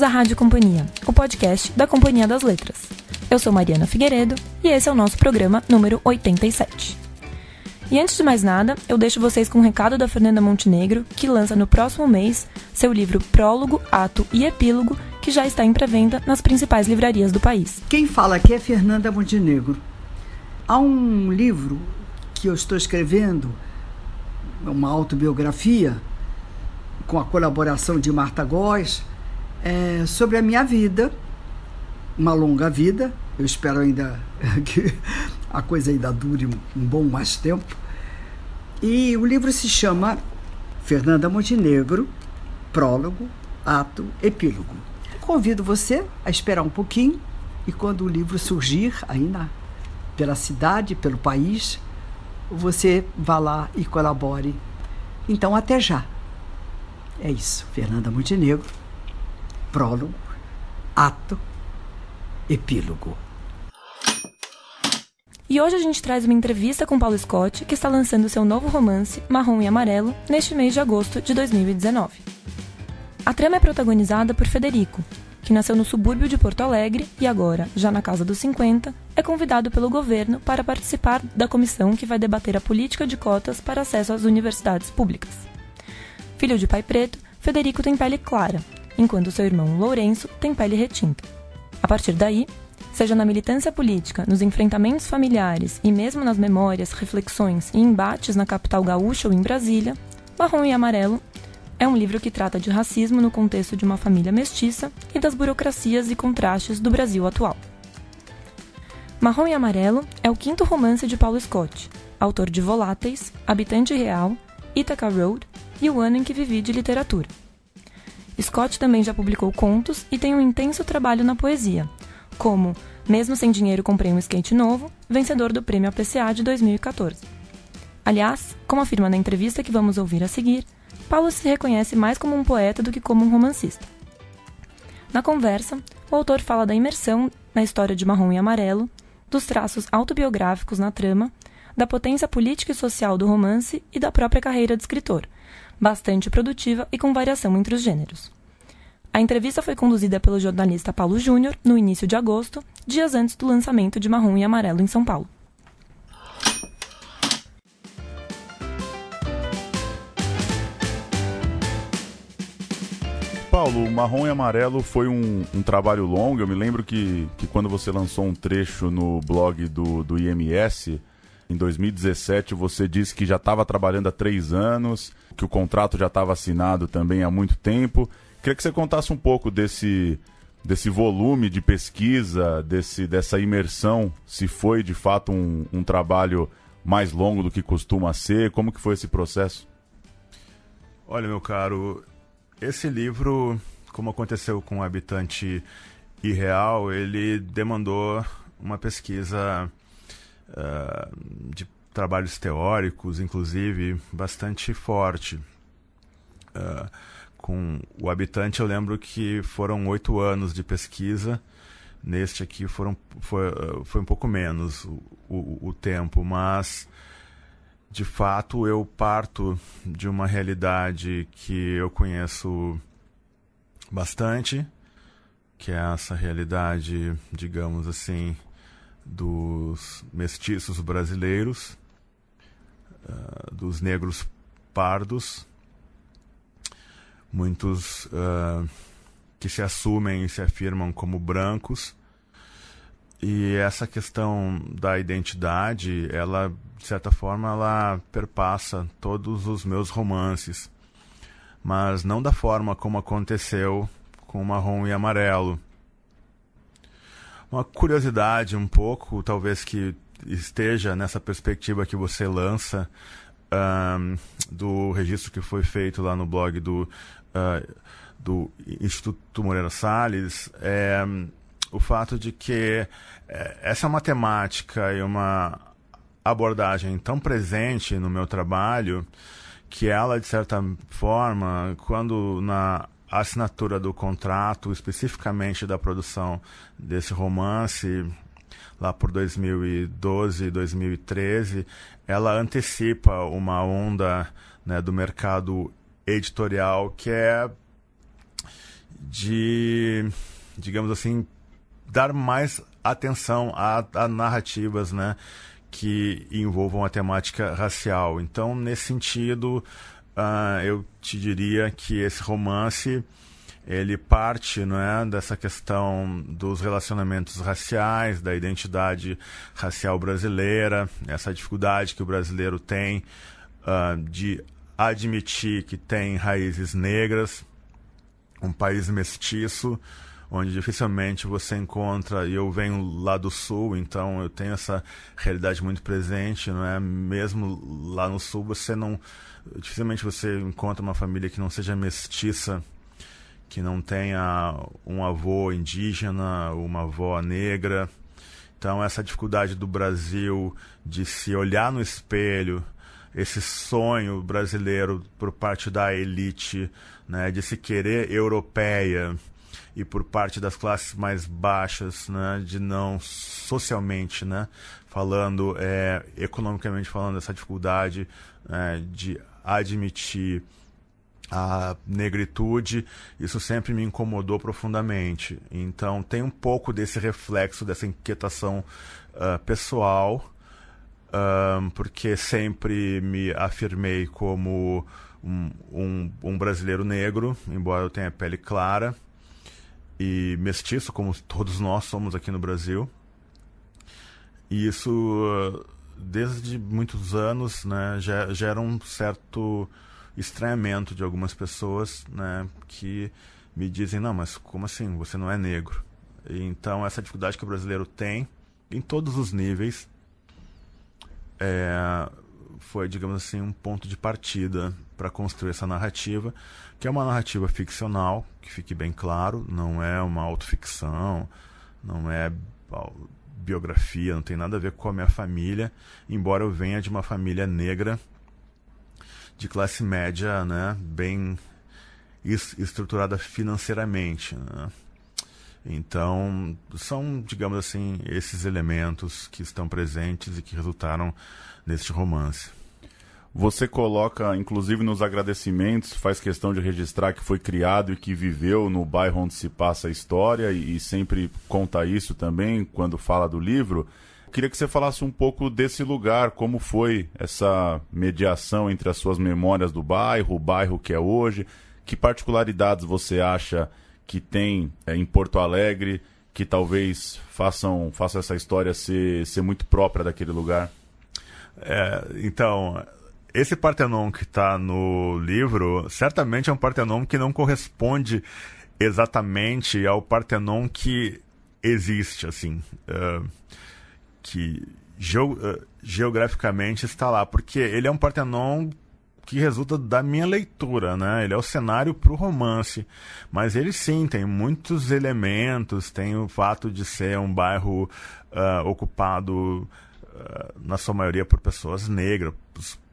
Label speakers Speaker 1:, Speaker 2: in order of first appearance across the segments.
Speaker 1: Bem-vindos à Rádio Companhia, o podcast da Companhia das Letras. Eu sou Mariana Figueiredo e esse é o nosso programa número 87. E antes de mais nada, eu deixo vocês com um recado da Fernanda Montenegro, que lança no próximo mês seu livro Prólogo, Ato e Epílogo, que já está em pré-venda nas principais livrarias do país.
Speaker 2: Quem fala aqui é Fernanda Montenegro. Há um livro que eu estou escrevendo, uma autobiografia, com a colaboração de Marta Góes, é, sobre a minha vida, uma longa vida. Eu espero ainda que a coisa ainda dure um bom mais tempo. E o livro se chama Fernanda Montenegro, Prólogo, Ato, Epílogo. Convido você a esperar um pouquinho e quando o livro surgir aí na, pela cidade, pelo país, você vá lá e colabore. Então, até já. É isso, Fernanda Montenegro, prólogo, ato, epílogo.
Speaker 1: E hoje a gente traz uma entrevista com Paulo Scott, que está lançando seu novo romance, Marrom e Amarelo, neste mês de agosto de 2019. A trama é protagonizada por Federico, que nasceu no subúrbio de Porto Alegre e agora, já na casa dos 50, é convidado pelo governo para participar da comissão que vai debater a política de cotas para acesso às universidades públicas. Filho de pai preto, Federico tem pele clara, enquanto seu irmão Lourenço tem pele retinta. A partir daí, seja na militância política, nos enfrentamentos familiares e mesmo nas memórias, reflexões e embates na capital gaúcha ou em Brasília, Marrom e Amarelo é um livro que trata de racismo no contexto de uma família mestiça e das burocracias e contrastes do Brasil atual. Marrom e Amarelo é o quinto romance de Paulo Scott, autor de Voláteis, Habitante Real, Ithaca Road e O Ano em que Vivi de Literatura. Scott também já publicou contos e tem um intenso trabalho na poesia, como Mesmo Sem Dinheiro Comprei um Skate Novo, vencedor do Prêmio APCA de 2014. Aliás, como afirma na entrevista que vamos ouvir a seguir, Paulo se reconhece mais como um poeta do que como um romancista. Na conversa, o autor fala da imersão na história de Marrom e Amarelo, dos traços autobiográficos na trama, da potência política e social do romance e da própria carreira de escritor, bastante produtiva e com variação entre os gêneros. A entrevista foi conduzida pelo jornalista Paulo Júnior no início de agosto, dias antes do lançamento de Marrom e Amarelo em São Paulo.
Speaker 3: Paulo, Marrom e Amarelo foi um, um, trabalho longo. Eu me lembro que, que quando você lançou um trecho no blog do, do IMS, em 2017, você disse que já estava trabalhando há três anos, que o contrato já estava assinado também há muito tempo. Queria que você contasse um pouco desse, desse volume de pesquisa, desse, dessa imersão, se foi de fato um, um trabalho mais longo do que costuma ser, como que foi esse processo?
Speaker 4: Olha, meu caro, esse livro, como aconteceu com o Habitante Irreal, ele demandou uma pesquisa uh, de trabalhos teóricos, inclusive, bastante forte. Uh, com o habitante, eu lembro que foram oito anos de pesquisa. Neste aqui foram, foi, foi um pouco menos o, o, o tempo, mas de fato eu parto de uma realidade que eu conheço bastante, que é essa realidade, digamos assim, dos mestiços brasileiros, uh, dos negros pardos, muitos uh, que se assumem e se afirmam como brancos. E essa questão da identidade, ela, de certa forma, ela perpassa todos os meus romances. Mas não da forma como aconteceu com Marrom e Amarelo uma curiosidade um pouco, talvez que esteja nessa perspectiva que você lança um, do registro que foi feito lá no blog do, uh, do Instituto Moreira Salles, é o fato de que é, essa é uma temática e uma abordagem tão presente no meu trabalho que ela, de certa forma, quando na assinatura do contrato, especificamente da produção desse romance, lá por 2012, 2013, ela antecipa uma onda né, do mercado editorial que é de, digamos assim, dar mais atenção a, a narrativas, né? Que envolvam a temática racial. Então, nesse sentido, uh, eu te diria que esse romance ele parte não é, dessa questão dos relacionamentos raciais, da identidade racial brasileira, essa dificuldade que o brasileiro tem uh, de admitir que tem raízes negras, um país mestiço, onde dificilmente você encontra, e eu venho lá do sul, então eu tenho essa realidade muito presente, não é? Mesmo lá no sul você não dificilmente você encontra uma família que não seja mestiça, que não tenha um avô indígena, uma avó negra. Então essa dificuldade do Brasil de se olhar no espelho, esse sonho brasileiro por parte da elite, né, de se querer europeia e por parte das classes mais baixas, né, de não socialmente, né, falando, é, economicamente falando, essa dificuldade é, de admitir a negritude, isso sempre me incomodou profundamente. Então tem um pouco desse reflexo, dessa inquietação uh, pessoal um, porque sempre me afirmei como um, um, um, brasileiro negro, embora eu tenha pele clara e mestiço, como todos nós somos aqui no Brasil. E isso, desde muitos anos, né, gera um certo estranhamento de algumas pessoas né, que me dizem: não, mas como assim? Você não é negro. Então, essa dificuldade que o brasileiro tem, em todos os níveis, é, foi, digamos assim, um ponto de partida para construir essa narrativa, que é uma narrativa ficcional, que fique bem claro, não é uma autoficção, não é biografia, não tem nada a ver com a minha família, embora eu venha de uma família negra de classe média, né, bem estruturada financeiramente. Né? Então, são, digamos assim, esses elementos que estão presentes e que resultaram neste romance.
Speaker 3: Você coloca, inclusive nos agradecimentos, faz questão de registrar que foi criado e que viveu no bairro onde se passa a história e, e sempre conta isso também quando fala do livro. Queria que você falasse um pouco desse lugar, como foi essa mediação entre as suas memórias do bairro, o bairro que é hoje, que particularidades você acha que tem é, em Porto Alegre que talvez façam, façam essa história ser, ser muito própria daquele lugar?
Speaker 4: É, então, esse Partenon que está no livro certamente é um Partenon que não corresponde exatamente ao Partenon que existe, assim, uh, que uh, geograficamente está lá, porque ele é um Partenon que resulta da minha leitura, né? Ele é o cenário para o romance, mas ele sim tem muitos elementos, tem o fato de ser um bairro uh, ocupado uh, na sua maioria por pessoas negras,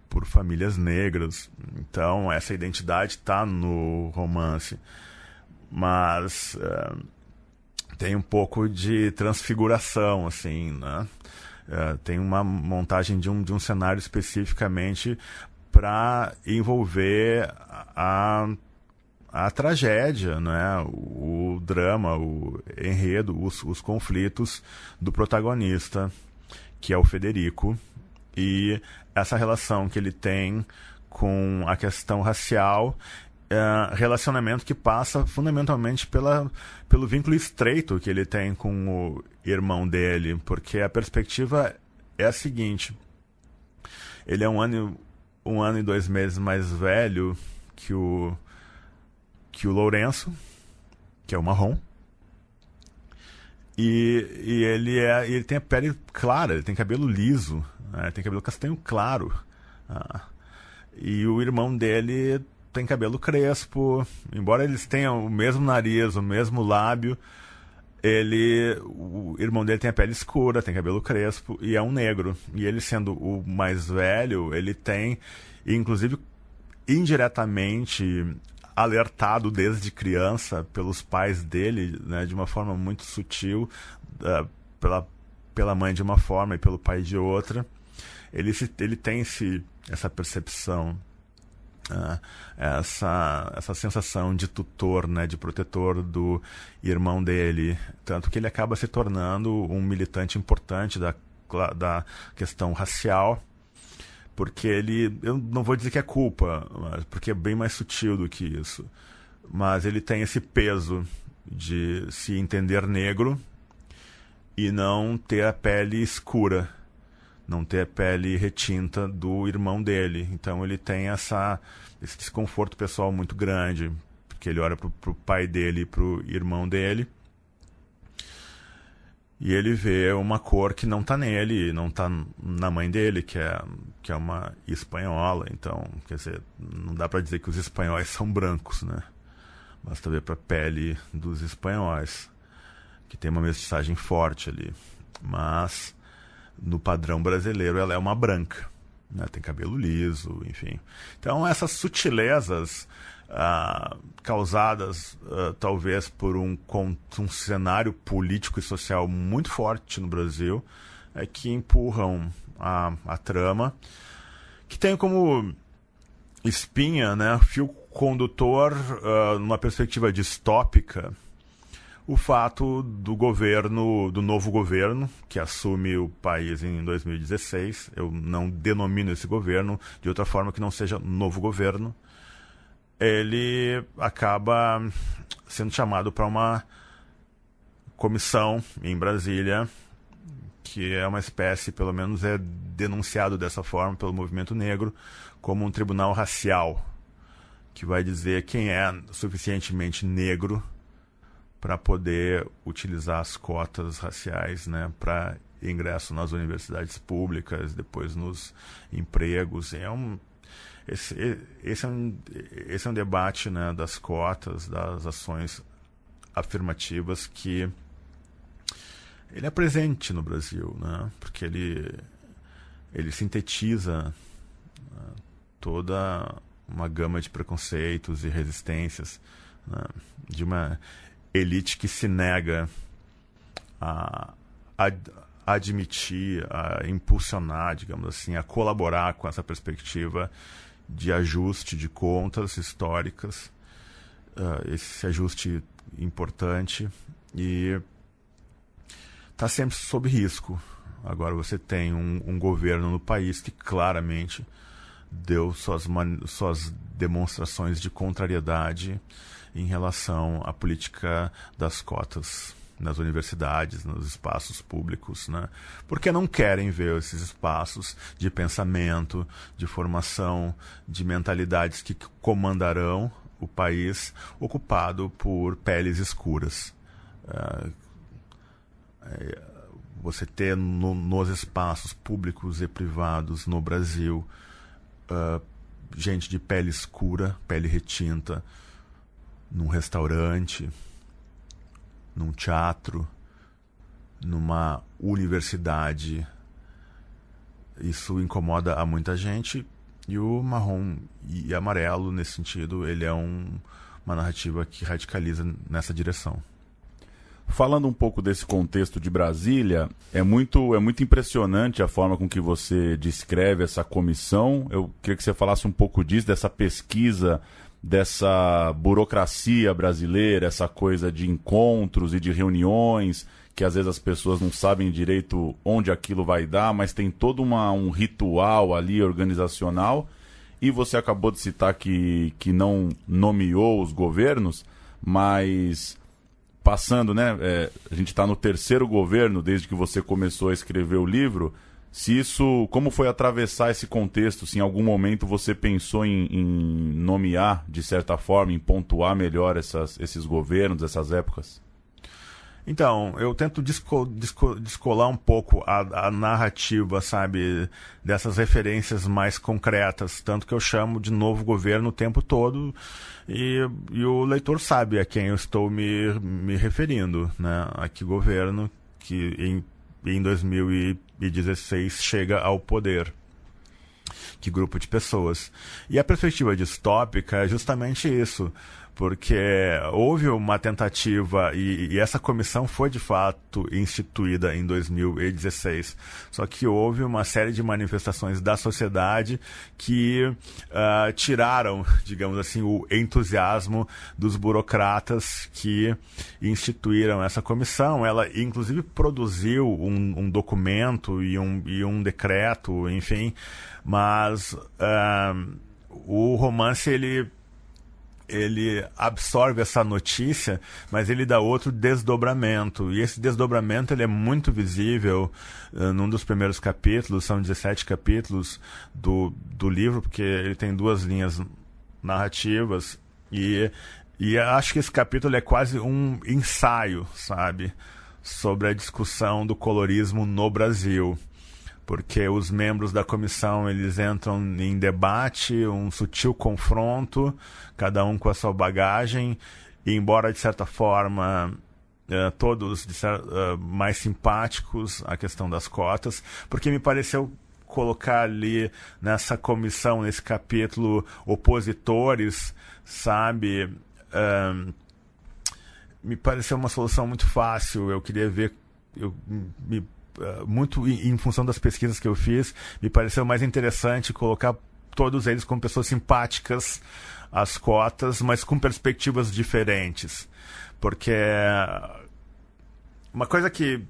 Speaker 4: por famílias negras. Então essa identidade está no romance, mas uh, tem um pouco de transfiguração, assim, né? Uh, tem uma montagem de um, de um cenário especificamente para envolver a, a tragédia, né? o, o drama, o enredo, os, os conflitos do protagonista, que é o Federico, e essa relação que ele tem com a questão racial Uh, relacionamento que passa fundamentalmente pela, pelo vínculo estreito que ele tem com o irmão dele, porque a perspectiva é a seguinte: ele é um ano um ano e dois meses mais velho que o que o Lourenço, que é o marrom. E, e ele é ele tem a pele clara, ele tem cabelo liso, né? tem cabelo castanho claro. Ah. E o irmão dele tem cabelo crespo, embora eles tenham o mesmo nariz, o mesmo lábio, ele o irmão dele tem a pele escura, tem cabelo crespo e é um negro. E ele sendo o mais velho, ele tem inclusive indiretamente alertado desde criança pelos pais dele, né, de uma forma muito sutil, uh, pela pela mãe de uma forma e pelo pai de outra. Ele se, ele tem esse, essa percepção uh, essa, essa sensação de tutor, né, de protetor do irmão dele. Tanto que ele acaba se tornando um militante importante da, da questão racial, porque ele, eu não vou dizer que é culpa, porque é bem mais sutil do que isso, mas ele tem esse peso de se entender negro e não ter a pele escura não ter a pele retinta do irmão dele. Então ele tem essa, esse desconforto pessoal muito grande, porque ele olha para o pai dele e para o irmão dele. E ele vê uma cor que não está nele, não está na mãe dele, que é, que é uma espanhola. Então, quer dizer, não dá para dizer que os espanhóis são brancos, né? Basta ver para a pele dos espanhóis, que tem uma mensagem forte ali. Mas no padrão brasileiro, ela é uma branca. Né? Tem cabelo liso, enfim. Então, essas sutilezas ah, causadas ah, talvez por um, um cenário político e social muito forte no Brasil é que empurram a, a trama, que tem como espinha, né, fio condutor, uh, numa perspectiva distópica, o fato do governo, do novo governo, que assume o país em 2016, eu não denomino esse governo de outra forma que não seja novo governo, ele acaba sendo chamado para uma comissão em Brasília, que é uma espécie, pelo menos é denunciado dessa forma pelo movimento negro, como um tribunal racial, que vai dizer quem é suficientemente negro para poder utilizar as cotas raciais né, para ingresso nas universidades públicas, depois nos empregos. É um, esse, esse, é um, esse é um debate né, das cotas, das ações afirmativas que ele é presente no Brasil, né, porque ele, ele sintetiza né, toda uma gama de preconceitos e resistências né, de uma elite que se nega a, a, admitir, a impulsionar, digamos assim, a colaborar com essa perspectiva de ajuste de contas históricas, uh, esse ajuste importante e está sempre sob risco. Agora você tem um, um, governo no país que claramente deu suas, suas demonstrações de contrariedade em relação à política das cotas nas universidades, nos espaços públicos, né? Porque não querem ver esses espaços de pensamento, de formação, de mentalidades que comandarão o país ocupado por peles escuras. É, é, você ter no, nos espaços públicos e privados no Brasil uh, gente de pele escura, pele retinta, num restaurante, num teatro, numa universidade. Isso incomoda a muita gente e o marrom e amarelo, nesse sentido, ele é um, uma narrativa que radicaliza nessa direção.
Speaker 3: Falando um pouco desse contexto de Brasília, é muito, é muito impressionante a forma com que você descreve essa comissão. Eu queria que você falasse um pouco disso, dessa pesquisa dessa burocracia brasileira, essa coisa de encontros e de reuniões, que às vezes as pessoas não sabem direito onde aquilo vai dar, mas tem todo uma, um ritual ali organizacional. E você acabou de citar que, que não nomeou os governos, mas passando, né? É, a gente está no terceiro governo desde que você começou a escrever o livro se isso, como foi atravessar esse contexto, se em algum momento você pensou em, em nomear, de certa forma, em pontuar melhor essas, esses governos, essas épocas?
Speaker 4: Então, eu tento desco, desco, descolar um pouco a, a, narrativa, sabe, dessas referências mais concretas, tanto que eu chamo de novo governo o tempo todo e, e o leitor sabe a quem eu estou me, me referindo, né, a que governo que em em 2016 chega ao poder. Que grupo de pessoas. E a perspectiva distópica é justamente isso. Porque houve uma tentativa e, e, essa comissão foi de fato instituída em 2016. Só que houve uma série de manifestações da sociedade que uh, tiraram, digamos assim, o entusiasmo dos burocratas que instituíram essa comissão. Ela, inclusive, produziu um, um documento e um, e um decreto, enfim, mas uh, o romance ele ele absorve essa notícia, mas ele dá outro desdobramento. E esse desdobramento ele é muito visível uh, num dos primeiros capítulos, são 17 capítulos do, do livro, porque ele tem duas linhas narrativas. E, e acho que esse capítulo é quase um ensaio, sabe? Sobre a discussão do colorismo no Brasil porque os membros da comissão eles entram em debate, um sutil confronto, cada um com a sua bagagem, e embora de certa forma uh, todos uh, mais simpáticos à questão das cotas, porque me pareceu colocar ali nessa comissão, nesse capítulo, opositores, sabe? Me pareceu uma solução muito fácil. Eu queria ver, eu me eh, muito em, em função das pesquisas que eu fiz, me pareceu mais interessante colocar todos eles como pessoas simpáticas às cotas, mas com perspectivas diferentes. Porque uma coisa que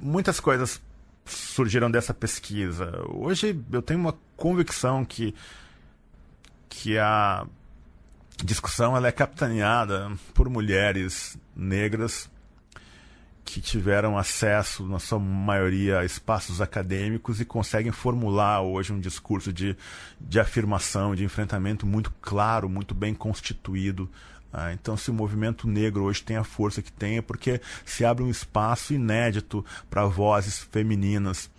Speaker 4: muitas coisas surgiram dessa pesquisa. Hoje eu tenho uma convicção que que a discussão ela é capitaneada por mulheres negras que tiveram acesso, na sua maioria, a espaços acadêmicos e conseguem formular hoje um discurso de, de afirmação, de enfrentamento muito claro, muito bem constituído. Ah, então, se o movimento negro hoje tem a força que tem, é porque se abre um espaço inédito para vozes femininas.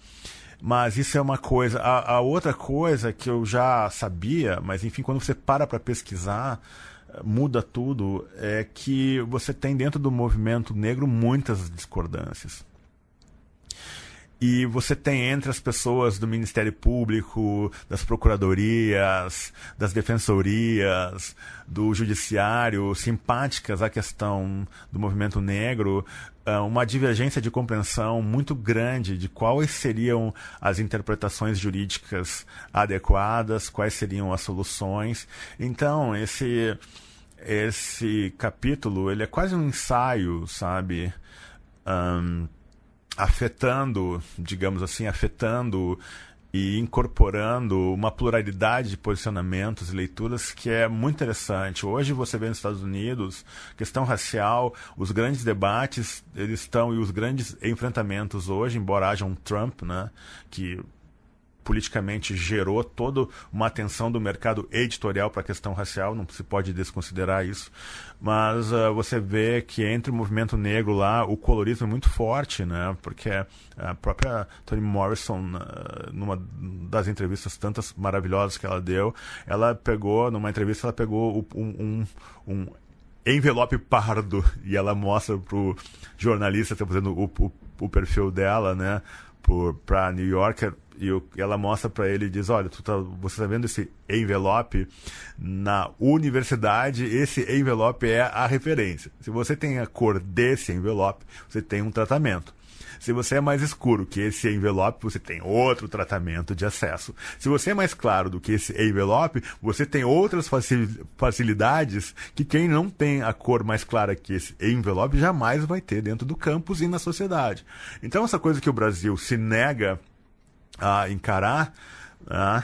Speaker 4: Mas isso é uma coisa. A, a outra coisa que eu já sabia, mas enfim, quando você para para pesquisar, muda tudo é que você tem dentro do movimento negro muitas discordâncias. E você tem entre as pessoas do Ministério Público, das procuradorias, das defensorias, do judiciário, simpáticas à questão do movimento negro, ah, uma divergência de compreensão muito grande de quais seriam as interpretações jurídicas adequadas, quais seriam as soluções. Então, esse esse capítulo ele é quase um ensaio, sabe? Um, afetando, digamos assim, afetando e incorporando uma pluralidade de posicionamentos e leituras que é muito interessante. Hoje você vê nos Estados Unidos, questão racial, os grandes debates, eles estão e os grandes enfrentamentos hoje, embora haja um Trump, né, que politicamente gerou toda uma atenção do mercado editorial para a questão racial, não se pode desconsiderar isso. Mas uh, você vê que entre o movimento negro lá, o colorismo é muito forte, né? Porque a própria Toni Morrison, uh, numa das entrevistas tantas maravilhosas que ela deu, ela pegou, numa entrevista, ela pegou um, um, um envelope pardo e ela mostra pro jornalista está fazendo o, o, o perfil dela, né? Para New Yorker e ela mostra para ele e diz: Olha, tá, você está vendo esse envelope? Na universidade, esse envelope é a referência. Se você tem a cor desse envelope, você tem um tratamento. Se você é mais escuro que esse envelope, você tem outro tratamento de acesso. Se você é mais claro do que esse envelope, você tem outras facilidades que quem não tem a cor mais clara que esse envelope jamais vai ter dentro do campus e na sociedade. Então, essa coisa que o Brasil se nega a encarar, né?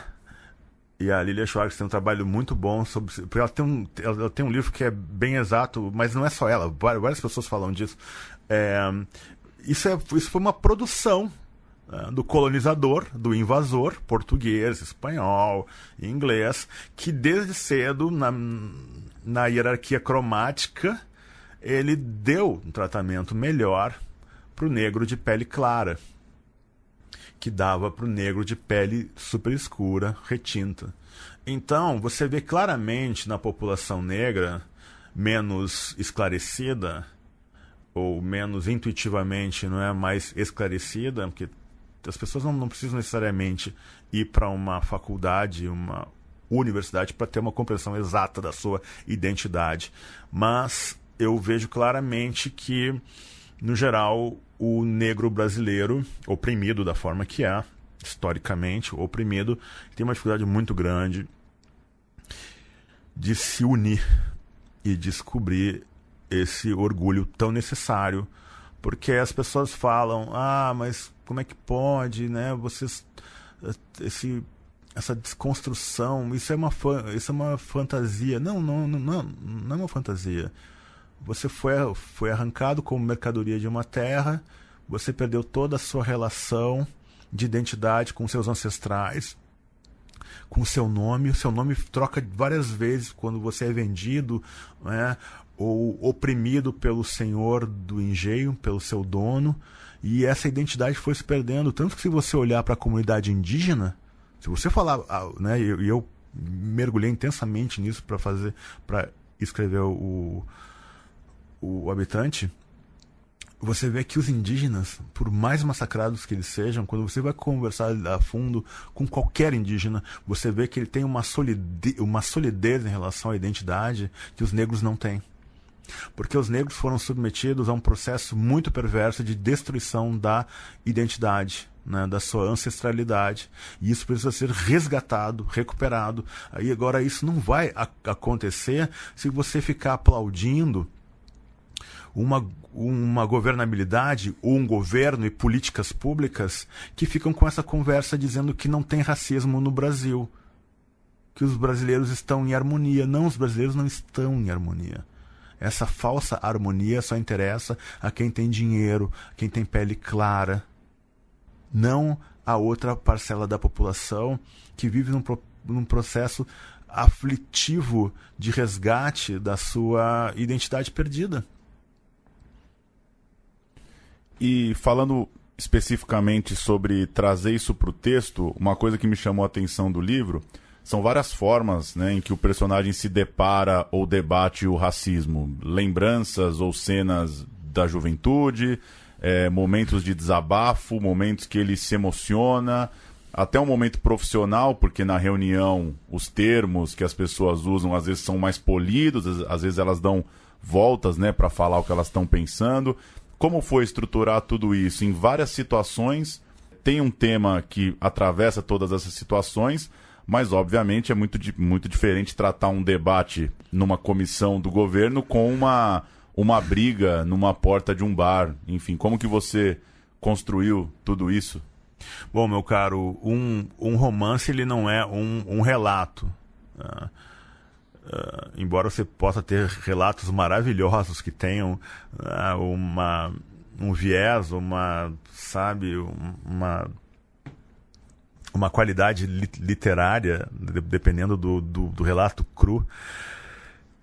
Speaker 4: E a Lilia Schwartz tem um trabalho muito bom sobre. Porque ela tem, um, ela tem um livro que é bem exato, mas não é só ela, várias pessoas falam disso. É, isso, é, isso foi uma produção né, do colonizador, do invasor português, espanhol, inglês, que desde cedo, na, na hierarquia cromática, ele deu um tratamento melhor para o negro de pele clara que dava para o negro de pele super escura, retinta. Então, você vê claramente na população negra menos esclarecida ou menos intuitivamente não é mais esclarecida, porque as pessoas não, não precisam necessariamente ir para uma faculdade, uma universidade para ter uma compreensão exata da sua identidade. Mas eu vejo claramente que, no geral, o negro brasileiro, oprimido da forma que é, historicamente, oprimido, tem uma dificuldade muito grande de se unir e descobrir esse orgulho tão necessário, porque as pessoas falam: "Ah, mas como é que pode, né? Vocês esse essa desconstrução, isso é uma isso é uma fantasia". Não, não, não, não é uma fantasia. Você foi foi arrancado como mercadoria de uma terra, você perdeu toda a sua relação de identidade com seus ancestrais, com seu nome. O seu nome troca várias vezes quando você é vendido, né? Ou oprimido pelo senhor do engenho, pelo seu dono, e essa identidade foi se perdendo. Tanto que se você olhar para a comunidade indígena, se você falar, ah, né, e eu, eu, mergulhei intensamente nisso para fazer, para escrever o, o habitante, você vê que os indígenas, por mais massacrados que eles sejam, quando você vai conversar a fundo com qualquer indígena, você vê que ele tem uma solidez, uma solidez em relação à identidade que os negros não têm. Porque os negros foram submetidos a um processo muito perverso de destruição da identidade, né, da sua ancestralidade. E isso precisa ser resgatado, recuperado. Aí agora isso não vai acontecer se você ficar aplaudindo uma, uma governabilidade ou um governo e políticas públicas que ficam com essa conversa dizendo que não tem racismo no Brasil. Que os brasileiros estão em harmonia. Não, os brasileiros não estão em harmonia. Essa falsa harmonia só interessa a quem tem dinheiro, quem tem pele clara. Não a outra parcela da população que vive num, num processo aflitivo de resgate da sua identidade perdida.
Speaker 3: E falando especificamente sobre trazer isso para o texto, uma coisa que me chamou a atenção do livro são várias formas né, em que o personagem se depara ou debate o racismo. Lembranças ou cenas da juventude, é, momentos de desabafo, momentos que ele se emociona, até um momento profissional, porque na reunião os termos que as pessoas usam às vezes são mais polidos, às vezes elas dão voltas né, para falar o que elas estão pensando. Como foi estruturar tudo isso? Em várias situações, tem um tema que atravessa todas essas situações, mas obviamente é muito, muito diferente tratar um debate numa comissão do governo com uma, uma briga numa porta de um bar. Enfim, como que você construiu tudo isso?
Speaker 4: Bom, meu caro, um, um romance ele não é um, um relato. Uh, Uh, embora você possa ter relatos maravilhosos que tenham uh, uma, um viés, uma, sabe, uma, uma qualidade literária, dependendo do, do, do relato cru,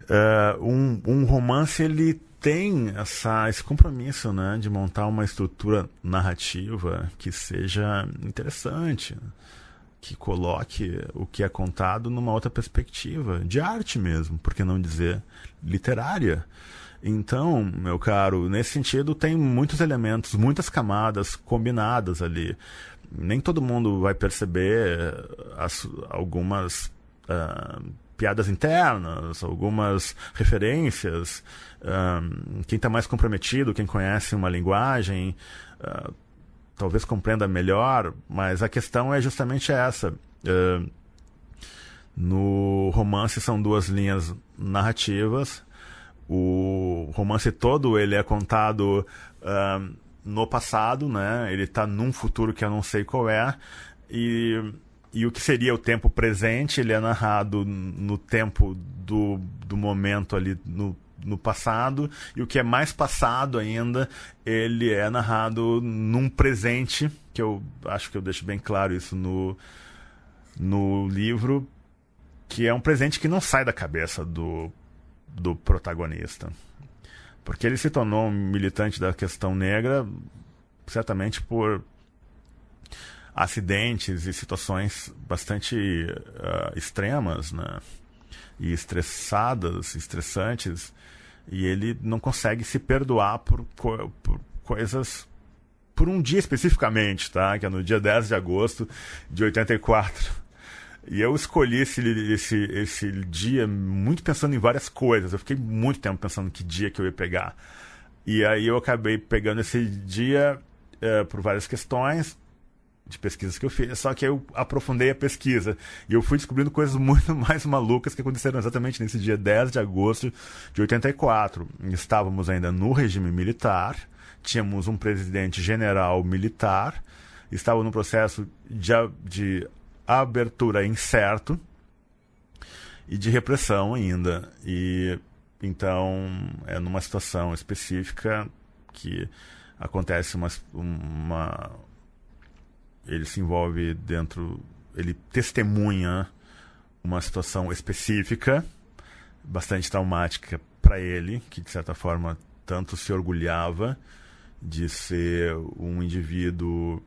Speaker 4: uh, um, um romance ele tem essa, esse compromisso né, de montar uma estrutura narrativa que seja interessante que coloque o que é contado numa outra perspectiva, de arte mesmo, por que não dizer literária. Então, meu caro, nesse sentido tem muitos elementos, muitas camadas combinadas ali. Nem todo mundo vai perceber as, algumas uh, piadas internas, algumas referências. Uh, quem está mais comprometido, quem conhece uma linguagem, uh, talvez compreenda melhor, mas a questão é justamente essa. No romance são duas linhas narrativas. O romance todo ele é contado no passado, né? Ele está num futuro que eu não sei qual é. E, e o que seria o tempo presente, ele é narrado no tempo do, do momento ali, no no passado, e o que é mais passado ainda, ele é narrado num presente, que eu acho que eu deixo bem claro isso no, no livro, que é um presente que não sai da cabeça do, do protagonista. Porque ele se tornou um militante da questão negra, certamente por acidentes e situações bastante uh, extremas, né? E estressadas, estressantes, e ele não consegue se perdoar por, por coisas. Por um dia especificamente, tá? Que é no dia 10 de agosto de 84. E eu escolhi esse, esse, esse dia muito pensando em várias coisas. Eu fiquei muito tempo pensando que dia que eu ia pegar. E aí eu acabei pegando esse dia uh, por várias questões de pesquisas que eu fiz, só que eu aprofundei a pesquisa e eu fui descobrindo coisas muito mais malucas que aconteceram exatamente nesse dia 10 de agosto de 84. Estávamos ainda no regime militar, tínhamos um presidente general militar, estava no processo de, de abertura incerto e de repressão ainda. E então é numa situação específica que acontece uma, uma ele se envolve dentro, ele testemunha uma situação específica, bastante traumática para ele, que de certa forma tanto se orgulhava de ser um indivíduo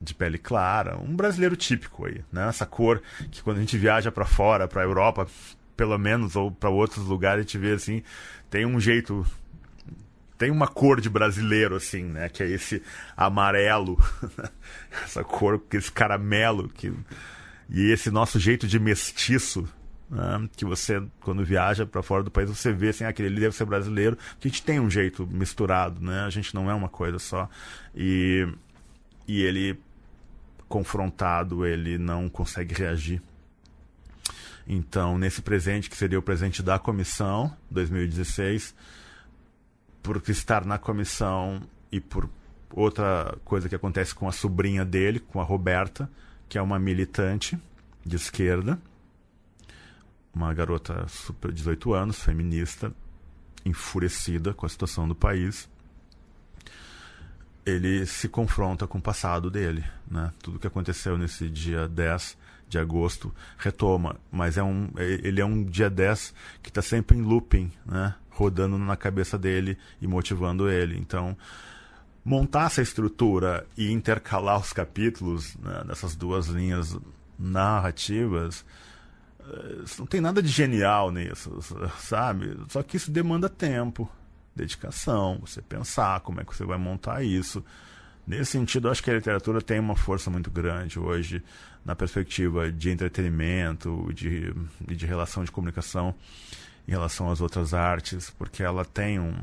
Speaker 4: de pele clara, um brasileiro típico aí, né? Essa cor que quando a gente viaja para fora, para Europa, pelo menos ou para outros lugares, a gente vê assim, tem um jeito tem uma cor de brasileiro, assim, né? Que é esse amarelo, essa cor, esse caramelo, que... e esse nosso jeito de mestiço, né? que você, quando viaja para fora do país, você vê assim, ah, aquele ali deve ser brasileiro, que a gente tem um jeito misturado, né? A gente não é uma coisa só. E, e ele, confrontado, ele não consegue reagir. Então, nesse presente, que seria o presente da comissão, 2016 por estar na comissão e por outra coisa que acontece com a sobrinha dele, com a Roberta, que é uma militante de esquerda, uma garota super 18 anos, feminista, enfurecida com a situação do país. Ele se confronta com o passado dele, né? Tudo que aconteceu nesse dia 10 de agosto retoma, mas é um ele é um dia 10 que está sempre em looping, né? rodando na cabeça dele e motivando ele. Então, montar essa estrutura e intercalar os capítulos né, nessas duas linhas narrativas eh, não tem nada de genial nisso, sabe? Só que isso demanda tempo, dedicação, você pensar como é que você vai montar isso. Nesse sentido, acho que a literatura tem uma força muito grande hoje na perspectiva de entretenimento, de, de relação de comunicação em relação às outras artes, porque ela tem um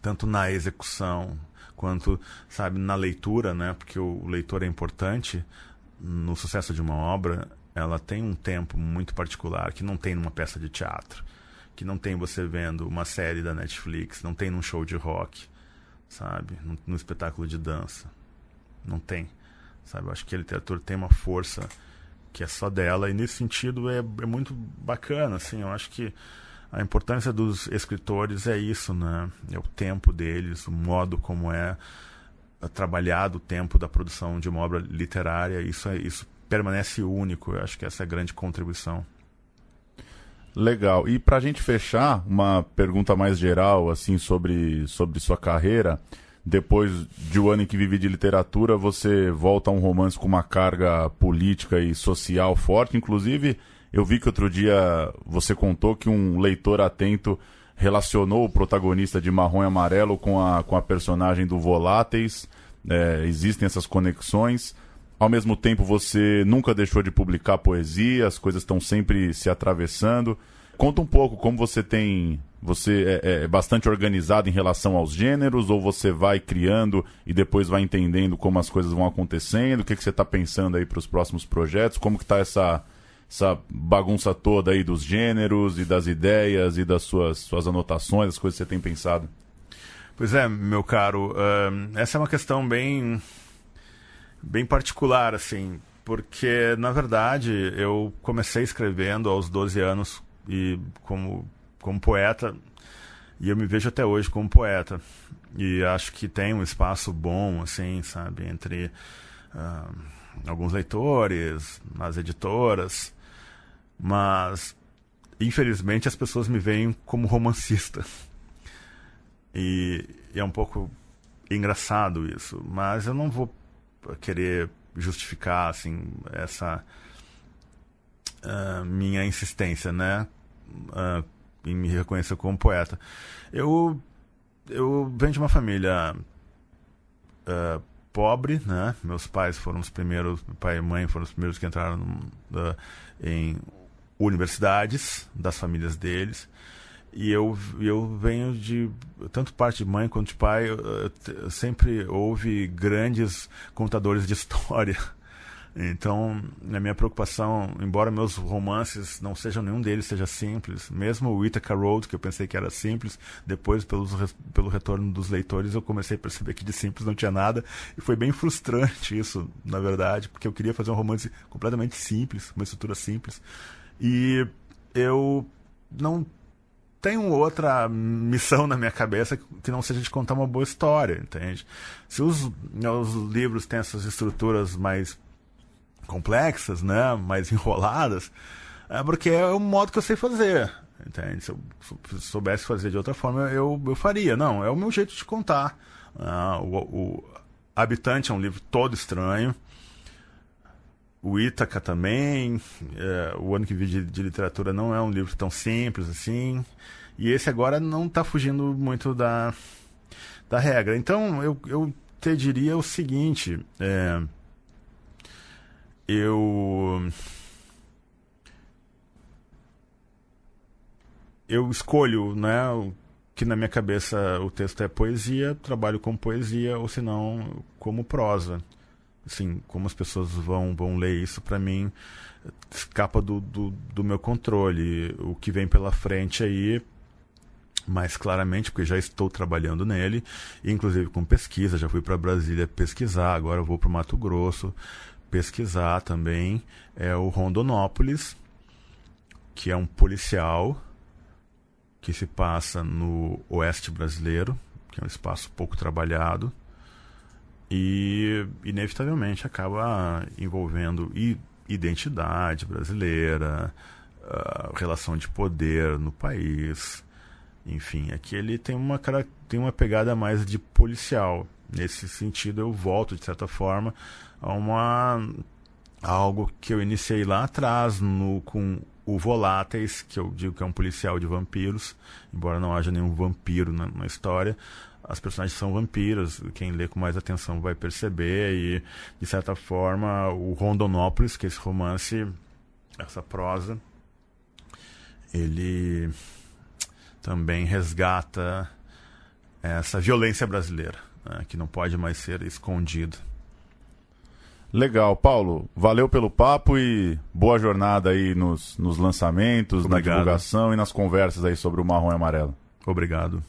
Speaker 4: tanto na execução quanto, sabe, na leitura, né? Porque o leitor é importante no sucesso de uma obra, ela tem um tempo muito particular que não tem numa peça de teatro, que não tem você vendo uma série da Netflix, não tem num show de rock, sabe, num, num espetáculo de dança. Não tem, sabe? Eu acho que a literatura tem uma força que é só dela e nesse sentido é, é muito bacana, assim, eu acho que a importância dos escritores é isso, né? É o tempo deles, o modo como é trabalhado o tempo da produção de uma obra literária. Isso é isso permanece único. Eu acho que essa é a grande contribuição.
Speaker 3: Legal. E para a gente fechar, uma pergunta mais geral assim sobre, sobre sua carreira. Depois de um ano em que vive de literatura, você volta a um romance com uma carga política e social forte, inclusive eu vi que outro dia você contou que um leitor atento relacionou o protagonista de Marrom e Amarelo com a, com a personagem do Voláteis. É, existem essas conexões. Ao mesmo tempo, você nunca deixou de publicar poesia, as coisas estão sempre se atravessando. Conta um pouco como você tem. Você é, é, bastante organizado em relação aos gêneros, ou você vai criando e depois vai entendendo como as coisas vão acontecendo? O que, que você está pensando aí para os próximos projetos? Como que está essa, essa bagunça toda aí dos gêneros e das ideias e das suas, suas anotações, as coisas que você tem pensado?
Speaker 4: Pois é, meu caro, uh, essa é uma questão bem, bem particular, assim, porque, na verdade, eu comecei escrevendo aos 12 anos e como, como poeta, e eu me vejo até hoje como poeta. E acho que tem um espaço bom, assim, sabe, entre uh, alguns leitores, as editoras, mas, infelizmente, as pessoas me veem como romancista. E, e é um pouco engraçado isso. Mas eu não vou querer justificar assim essa uh, minha insistência, né, uh, em me reconhecer como poeta. Eu eu venho de uma família uh, pobre, né? Meus pais foram os primeiros, pai e mãe foram os primeiros que entraram em universidades das famílias deles. E eu, eu venho de, tanto parte de mãe quanto de pai, sempre houve grandes contadores de história. Então, a minha preocupação, embora meus romances não sejam nenhum deles seja simples, mesmo o Ithaca Road, que eu pensei que era simples, depois pelos, pelo retorno dos leitores eu comecei a perceber que de simples não tinha nada, e foi bem frustrante isso, na verdade, porque eu queria fazer um romance completamente simples, uma estrutura simples, e eu não tenho outra missão na minha cabeça que não seja de contar uma boa história, entende? Se os meus livros têm essas estruturas mais complexas, né, mais enroladas, é porque é o modo que eu sei fazer. Entende? Se eu soubesse fazer de outra forma, eu, eu faria. Não, é o meu jeito de contar. Ah, o, o Habitante é um livro todo estranho. O Ítaca também. É, o ano que vi de, de, literatura não é um livro tão simples assim. E esse agora não está fugindo muito da, da regra. Então, eu, eu te diria o seguinte. É, eu eu escolho, né, que na minha cabeça o texto é poesia, trabalho com poesia ou se não como prosa. Assim, como as pessoas vão vão ler isso para mim escapa do, do, do meu controle. O que vem pela frente aí mais claramente, porque já estou trabalhando nele, inclusive com pesquisa. Já fui para Brasília pesquisar, agora vou para o Mato Grosso pesquisar também é o Rondonópolis, que é um policial que se passa no oeste brasileiro, que é um espaço pouco trabalhado e inevitavelmente acaba envolvendo identidade brasileira, relação de poder no país, enfim, aqui ele tem uma tem uma pegada mais de policial. Nesse sentido, eu volto de certa forma a uma algo que eu iniciei lá atrás no com o Voláteis, que eu digo que é um policial de vampiros, embora não haja nenhum vampiro na, na história, as personagens são vampiros, quem lê com mais atenção vai perceber, e de certa forma o Rondonópolis, que é esse romance, essa prosa, ele também resgata essa violência brasileira, né, que não pode mais ser escondida.
Speaker 3: Legal, Paulo. Valeu pelo papo e boa jornada aí nos, nos lançamentos, Obrigado. na divulgação e nas conversas aí sobre o marrom e amarelo.
Speaker 4: Obrigado.